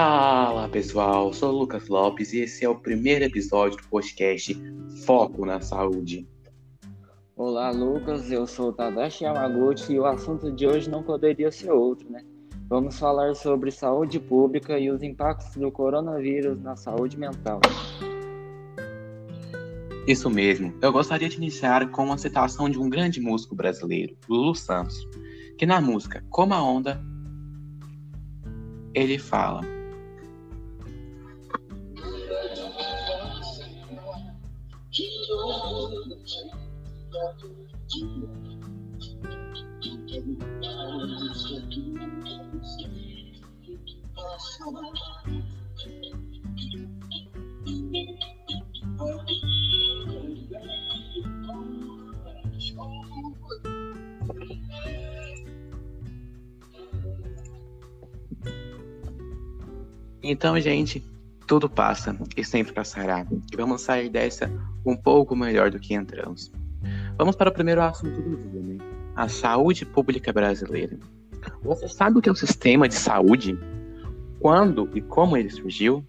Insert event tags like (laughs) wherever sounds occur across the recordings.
Fala pessoal, sou o Lucas Lopes e esse é o primeiro episódio do podcast Foco na Saúde. Olá Lucas, eu sou Tadashi Yamaguchi e o assunto de hoje não poderia ser outro, né? Vamos falar sobre saúde pública e os impactos do coronavírus na saúde mental. Isso mesmo, eu gostaria de iniciar com uma citação de um grande músico brasileiro, Lulu Santos, que na música Como a Onda, ele fala Então, gente, tudo passa e sempre passará. E vamos sair dessa um pouco melhor do que entramos. Vamos para o primeiro assunto do dia, né? A saúde pública brasileira. Você sabe o que é o sistema de saúde? Quando e como ele surgiu?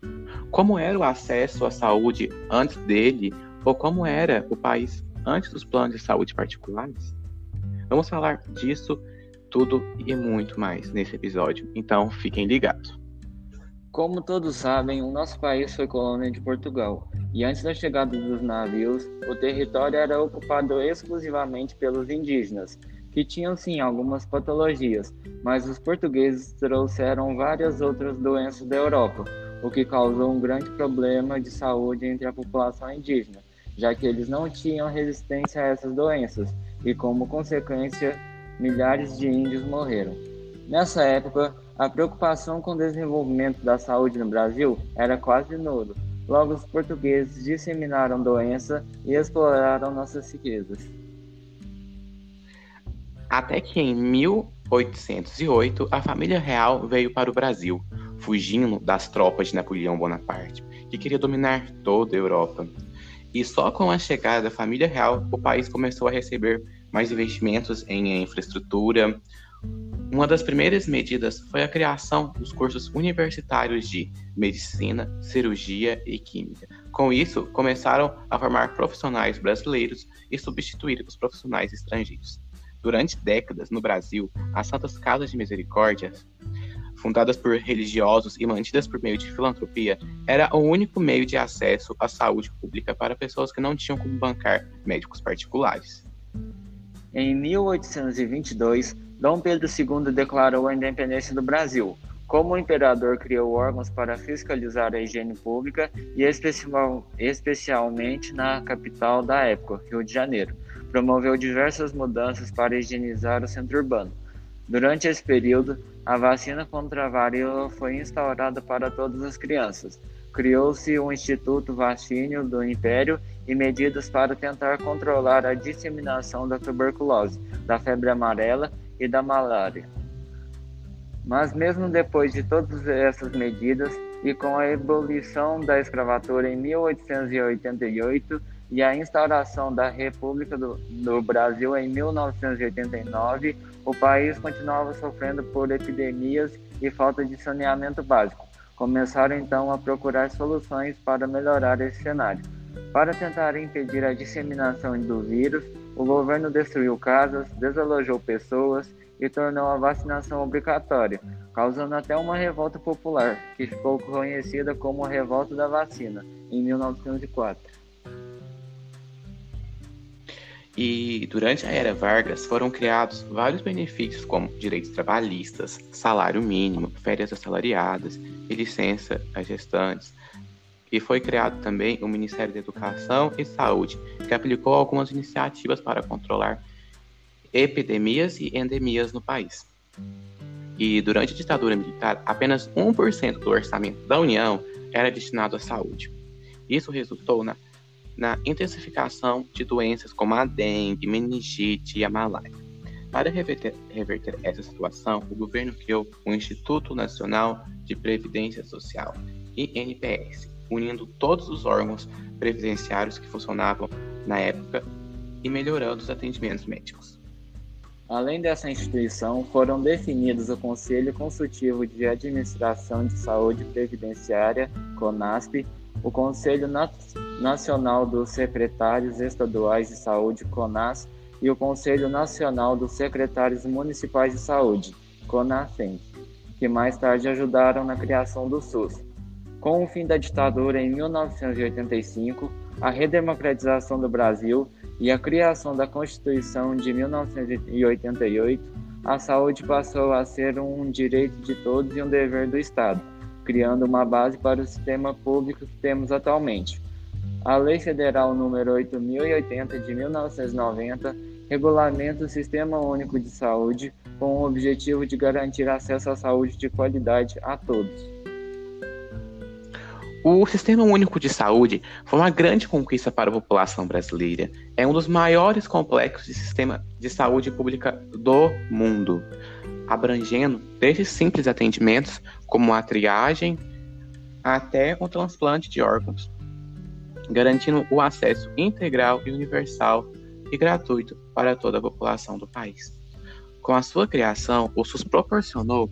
Como era o acesso à saúde antes dele? Ou como era o país antes dos planos de saúde particulares? Vamos falar disso tudo e muito mais nesse episódio. Então, fiquem ligados. Como todos sabem, o nosso país foi colônia de Portugal, e antes da chegada dos navios, o território era ocupado exclusivamente pelos indígenas, que tinham sim algumas patologias, mas os portugueses trouxeram várias outras doenças da Europa, o que causou um grande problema de saúde entre a população indígena, já que eles não tinham resistência a essas doenças, e como consequência, milhares de índios morreram. Nessa época, a preocupação com o desenvolvimento da saúde no Brasil era quase nula. Logo, os portugueses disseminaram doença e exploraram nossas riquezas. Até que em 1808 a família real veio para o Brasil, fugindo das tropas de Napoleão Bonaparte, que queria dominar toda a Europa. E só com a chegada da família real, o país começou a receber mais investimentos em infraestrutura, uma das primeiras medidas foi a criação dos cursos universitários de medicina, cirurgia e química. Com isso, começaram a formar profissionais brasileiros e substituir os profissionais estrangeiros. Durante décadas, no Brasil, as Santas Casas de Misericórdia, fundadas por religiosos e mantidas por meio de filantropia, era o único meio de acesso à saúde pública para pessoas que não tinham como bancar médicos particulares. Em 1822, Dom Pedro II declarou a independência do Brasil. Como o imperador criou órgãos para fiscalizar a higiene pública e especial, especialmente na capital da época, Rio de Janeiro, promoveu diversas mudanças para higienizar o centro urbano. Durante esse período, a vacina contra a varíola foi instaurada para todas as crianças. Criou-se o Instituto Vacínio do Império e medidas para tentar controlar a disseminação da tuberculose, da febre amarela e da malária. Mas mesmo depois de todas essas medidas e com a abolição da escravatura em 1888 e a instauração da República do, do Brasil em 1989, o país continuava sofrendo por epidemias e falta de saneamento básico. Começaram então a procurar soluções para melhorar esse cenário. Para tentar impedir a disseminação do vírus, o governo destruiu casas, desalojou pessoas e tornou a vacinação obrigatória, causando até uma revolta popular, que ficou conhecida como a Revolta da Vacina, em 1904. E durante a era Vargas foram criados vários benefícios como direitos trabalhistas, salário mínimo, férias assalariadas e licença às gestantes, e foi criado também o Ministério da Educação e Saúde, que aplicou algumas iniciativas para controlar epidemias e endemias no país. E durante a ditadura militar, apenas 1% do orçamento da União era destinado à saúde. Isso resultou na, na intensificação de doenças como a dengue, meningite e a malária. Para reverter, reverter essa situação, o governo criou o Instituto Nacional de Previdência Social, INPS, unindo todos os órgãos previdenciários que funcionavam na época e melhorando os atendimentos médicos. Além dessa instituição, foram definidos o Conselho Consultivo de Administração de Saúde Previdenciária, CONASP, o Conselho Nacional dos Secretários Estaduais de Saúde, CONAS, e o Conselho Nacional dos Secretários Municipais de Saúde, CONASEM, que mais tarde ajudaram na criação do SUS. Com o fim da ditadura em 1985, a redemocratização do Brasil e a criação da Constituição de 1988, a saúde passou a ser um direito de todos e um dever do Estado, criando uma base para o sistema público que temos atualmente. A Lei Federal número 8080 de 1990 regulamenta o Sistema Único de Saúde com o objetivo de garantir acesso à saúde de qualidade a todos. O Sistema Único de Saúde foi uma grande conquista para a população brasileira. É um dos maiores complexos de sistema de saúde pública do mundo, abrangendo desde simples atendimentos, como a triagem, até o transplante de órgãos, garantindo o acesso integral e universal e gratuito para toda a população do país. Com a sua criação, o SUS proporcionou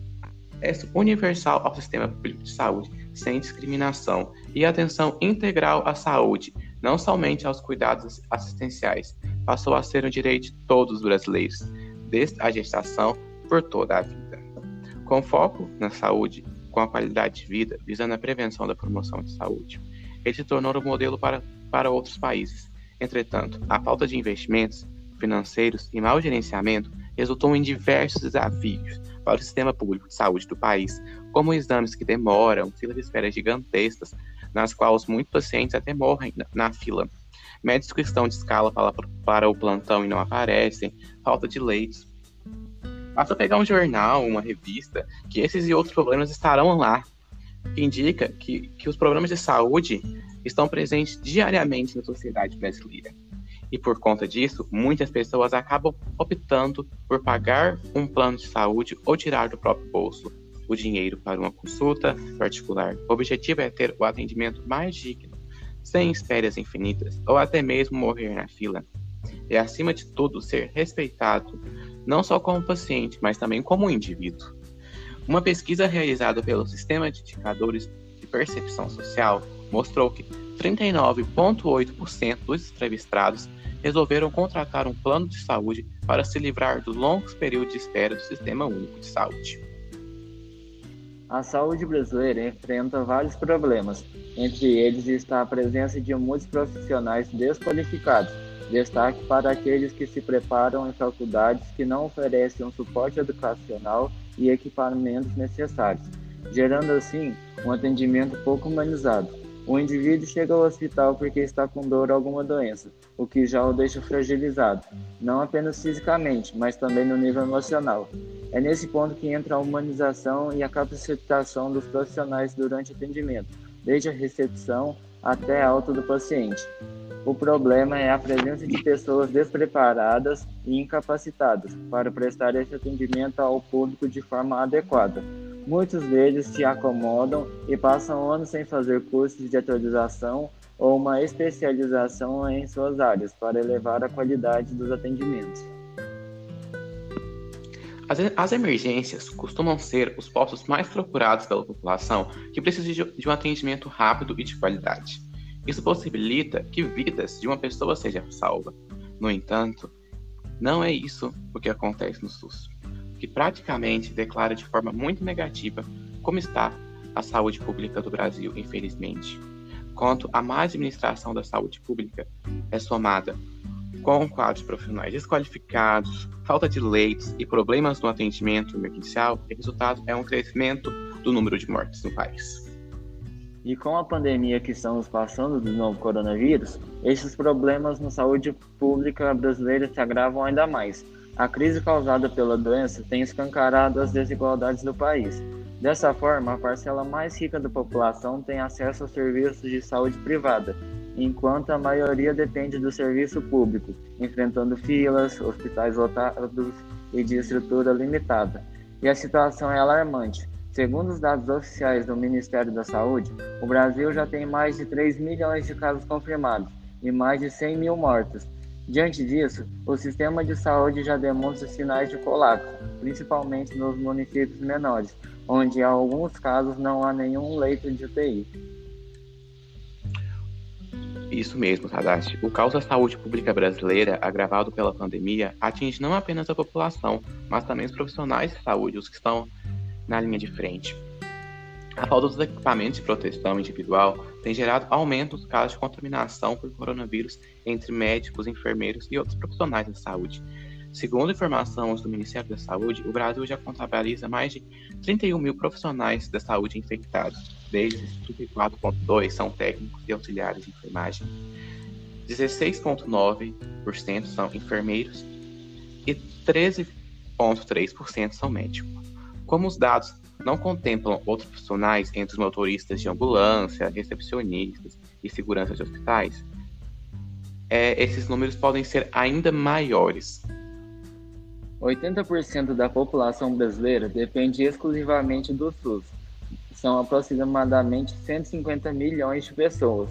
acesso universal ao sistema público de saúde, sem discriminação, e atenção integral à saúde, não somente aos cuidados assistenciais, passou a ser um direito de todos os brasileiros, desde a gestação por toda a vida. Com foco na saúde, com a qualidade de vida, visando a prevenção da promoção de saúde, ele se tornou um modelo para, para outros países. Entretanto, a falta de investimentos financeiros e mau gerenciamento resultou em diversos desafios para o sistema público de saúde do país, como exames que demoram, filas de espera gigantescas, nas quais muitos pacientes até morrem na fila, médicos que estão de escala para, para o plantão e não aparecem, falta de leitos. Basta pegar um jornal, uma revista, que esses e outros problemas estarão lá, que indica que, que os problemas de saúde estão presentes diariamente na sociedade brasileira. E por conta disso, muitas pessoas acabam optando por pagar um plano de saúde ou tirar do próprio bolso o dinheiro para uma consulta particular. O objetivo é ter o atendimento mais digno, sem esperas infinitas ou até mesmo morrer na fila. E acima de tudo, ser respeitado, não só como paciente, mas também como indivíduo. Uma pesquisa realizada pelo Sistema de Indicadores de Percepção Social mostrou que 39,8% dos entrevistados resolveram contratar um plano de saúde para se livrar dos longos períodos de espera do Sistema Único de Saúde. A saúde brasileira enfrenta vários problemas, entre eles está a presença de muitos profissionais desqualificados, destaque para aqueles que se preparam em faculdades que não oferecem um suporte educacional e equipamentos necessários, gerando assim um atendimento pouco humanizado. O indivíduo chega ao hospital porque está com dor ou alguma doença, o que já o deixa fragilizado, não apenas fisicamente, mas também no nível emocional. É nesse ponto que entra a humanização e a capacitação dos profissionais durante o atendimento, desde a recepção até a alta do paciente. O problema é a presença de pessoas despreparadas e incapacitadas para prestar esse atendimento ao público de forma adequada. Muitos deles se acomodam e passam anos sem fazer cursos de atualização ou uma especialização em suas áreas para elevar a qualidade dos atendimentos. As, as, emergências costumam ser os postos mais procurados pela população que precisa de, de um atendimento rápido e de qualidade. Isso possibilita que vidas de uma pessoa sejam salvas. No entanto, não é isso o que acontece no SUS, que praticamente declara de forma muito negativa como está a saúde pública do Brasil, infelizmente. Quanto a má administração da saúde pública é somada com quadros profissionais desqualificados, falta de leitos e problemas no atendimento emergencial, o resultado é um crescimento do número de mortes no país. E com a pandemia que estamos passando do novo coronavírus, esses problemas na saúde pública brasileira se agravam ainda mais. A crise causada pela doença tem escancarado as desigualdades do país. Dessa forma, a parcela mais rica da população tem acesso a serviços de saúde privada, enquanto a maioria depende do serviço público, enfrentando filas, hospitais lotados e de estrutura limitada. E a situação é alarmante Segundo os dados oficiais do Ministério da Saúde, o Brasil já tem mais de 3 milhões de casos confirmados e mais de 100 mil mortos. Diante disso, o sistema de saúde já demonstra sinais de colapso, principalmente nos municípios menores, onde em alguns casos não há nenhum leito de UTI. Isso mesmo, Tadashi. O caos da saúde pública brasileira, agravado pela pandemia, atinge não apenas a população, mas também os profissionais de saúde, os que estão na linha de frente. A falta dos equipamentos de proteção individual tem gerado aumento dos casos de contaminação por coronavírus entre médicos, enfermeiros e outros profissionais da saúde. Segundo informações do Ministério da Saúde, o Brasil já contabiliza mais de 31 mil profissionais da saúde infectados, desde 34,2% são técnicos e auxiliares de enfermagem, 16,9% são enfermeiros e 13,3% são médicos. Como os dados não contemplam outros profissionais entre os motoristas de ambulância, recepcionistas e segurança de hospitais, é, esses números podem ser ainda maiores. 80% da população brasileira depende exclusivamente do SUS. São aproximadamente 150 milhões de pessoas.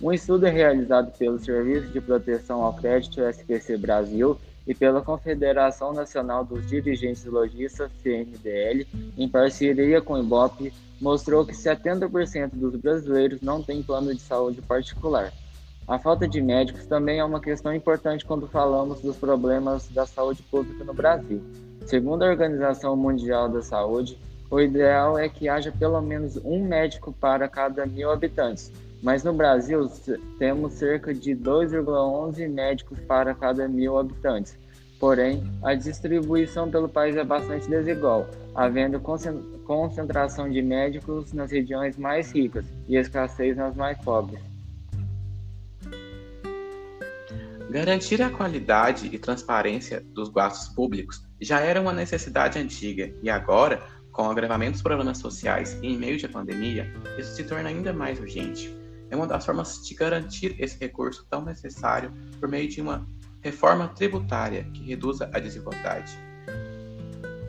Um estudo realizado pelo Serviço de Proteção ao Crédito SPC Brasil e pela Confederação Nacional dos Dirigentes Logistas, CNDL, em parceria com o IBOP, mostrou que 70% dos brasileiros não têm plano de saúde particular. A falta de médicos também é uma questão importante quando falamos dos problemas da saúde pública no Brasil. Segundo a Organização Mundial da Saúde, o ideal é que haja pelo menos um médico para cada mil habitantes, mas no Brasil temos cerca de 2,11 médicos para cada mil habitantes. Porém, a distribuição pelo país é bastante desigual, havendo concentração de médicos nas regiões mais ricas e escassez nas mais pobres. Garantir a qualidade e transparência dos gastos públicos já era uma necessidade antiga e agora, com o agravamento dos problemas sociais e em meio à pandemia, isso se torna ainda mais urgente é uma das formas de garantir esse recurso tão necessário por meio de uma reforma tributária que reduza a desigualdade.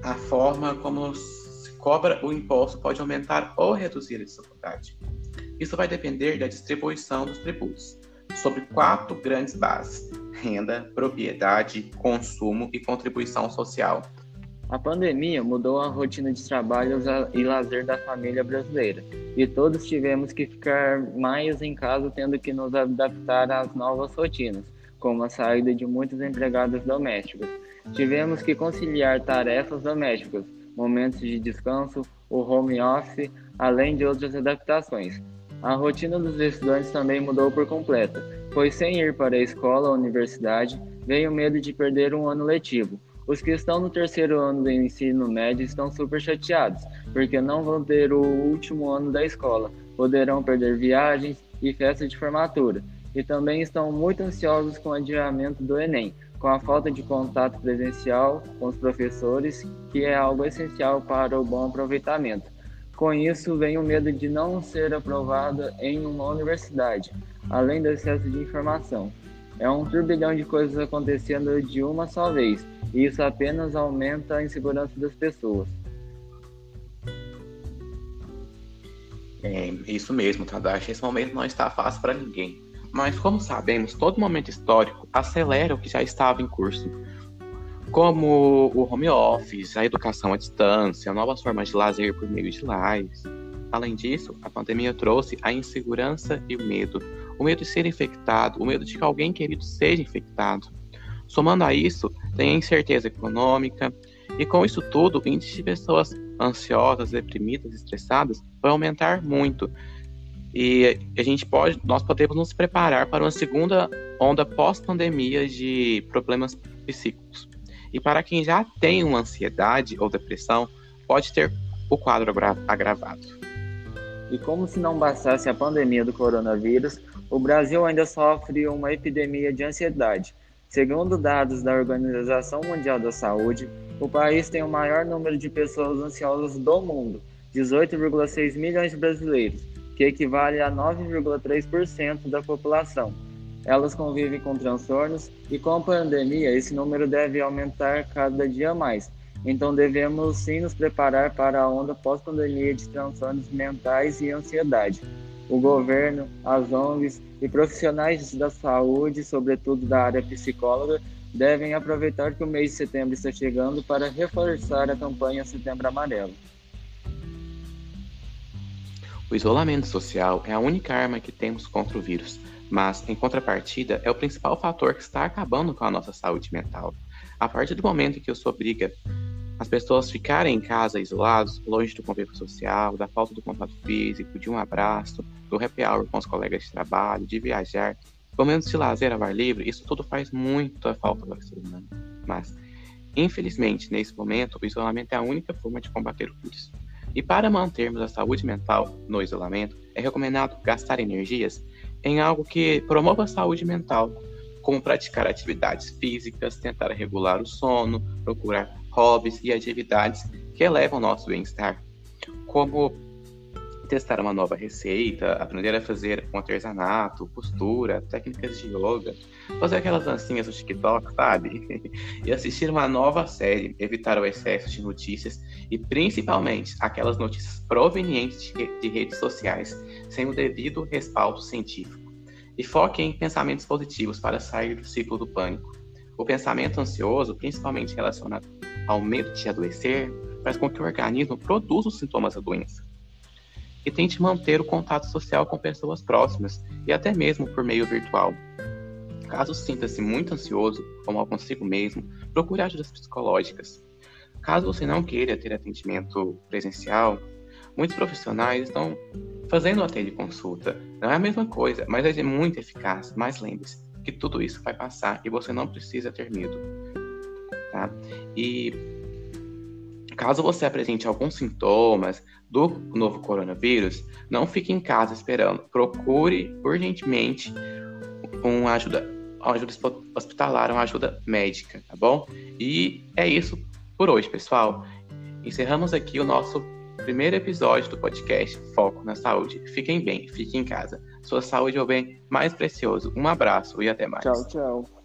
A forma como se cobra o imposto pode aumentar ou reduzir a desigualdade. Isso vai depender da distribuição dos tributos, sobre quatro grandes bases: renda, propriedade, consumo e contribuição social. A pandemia mudou a rotina de trabalho e lazer da família brasileira, e todos tivemos que ficar mais em casa, tendo que nos adaptar às novas rotinas, como a saída de muitos empregados domésticos. Tivemos que conciliar tarefas domésticas, momentos de descanso, o home office, além de outras adaptações. A rotina dos estudantes também mudou por completo, pois sem ir para a escola ou universidade, veio o medo de perder um ano letivo os que estão no terceiro ano do ensino médio estão super chateados, porque não vão ter o último ano da escola, poderão perder viagens e festas de formatura, e também estão muito ansiosos com o adiamento do Enem, com a falta de contato presencial com os professores, que é algo essencial para o bom aproveitamento. Com isso, vem o medo de não ser aprovada em uma universidade, além do excesso de informação. É um turbilhão de coisas acontecendo de uma só vez, e isso apenas aumenta a insegurança das pessoas. É isso mesmo, Tadashi. Esse momento não está fácil para ninguém. Mas, como sabemos, todo momento histórico acelera o que já estava em curso, como o home office, a educação à distância, novas formas de lazer por meio de lives. Além disso, a pandemia trouxe a insegurança e o medo. O medo de ser infectado, o medo de que alguém querido seja infectado. Somando a isso, tem a incerteza econômica, e com isso tudo, o índice de pessoas ansiosas, deprimidas, estressadas vai aumentar muito. E a gente pode, nós podemos nos preparar para uma segunda onda pós-pandemia de problemas psíquicos. E para quem já tem uma ansiedade ou depressão, pode ter o quadro agravado. E como se não bastasse a pandemia do coronavírus, o Brasil ainda sofre uma epidemia de ansiedade, Segundo dados da Organização Mundial da Saúde, o país tem o maior número de pessoas ansiosas do mundo, 18,6 milhões de brasileiros, que equivale a 9,3% da população. Elas convivem com transtornos e com a pandemia esse número deve aumentar cada dia mais. Então devemos sim nos preparar para a onda pós-pandemia de transtornos mentais e ansiedade. O governo, as ONGs e profissionais da saúde, sobretudo da área psicóloga, devem aproveitar que o mês de setembro está chegando para reforçar a campanha Setembro Amarelo. O isolamento social é a única arma que temos contra o vírus, mas, em contrapartida, é o principal fator que está acabando com a nossa saúde mental. A partir do momento que isso obriga as pessoas ficarem em casa isolados, longe do convívio social, da falta do contato físico, de um abraço, do happy hour com os colegas de trabalho, de viajar, momentos de lazer ao ar livre, isso tudo faz muita falta para o ser humano. Mas, infelizmente, nesse momento, o isolamento é a única forma de combater o vírus. E para mantermos a saúde mental no isolamento, é recomendado gastar energias em algo que promova a saúde mental, como praticar atividades físicas, tentar regular o sono, procurar hobbies e atividades que elevam o nosso bem-estar, como testar uma nova receita, aprender a fazer um artesanato, costura, técnicas de yoga, fazer aquelas dancinhas no TikTok, sabe? (laughs) e assistir uma nova série, evitar o excesso de notícias e principalmente aquelas notícias provenientes de, de redes sociais sem o devido respaldo científico. E foque em pensamentos positivos para sair do ciclo do pânico. O pensamento ansioso, principalmente relacionado ao medo de adoecer, faz com que o organismo produza os sintomas da doença. E tente manter o contato social com pessoas próximas e até mesmo por meio virtual. Caso sinta-se muito ansioso ou mal consigo mesmo, procure ajudas psicológicas. Caso você não queira ter atendimento presencial, muitos profissionais estão fazendo a teleconsulta. Não é a mesma coisa, mas é muito eficaz. Mas lembre-se que tudo isso vai passar e você não precisa ter medo. Tá? E caso você apresente alguns sintomas do novo coronavírus, não fique em casa esperando. Procure urgentemente uma ajuda, uma ajuda hospitalar, uma ajuda médica, tá bom? E é isso por hoje, pessoal. Encerramos aqui o nosso primeiro episódio do podcast Foco na Saúde. Fiquem bem, fiquem em casa. Sua saúde é o bem mais precioso. Um abraço e até mais. Tchau, tchau.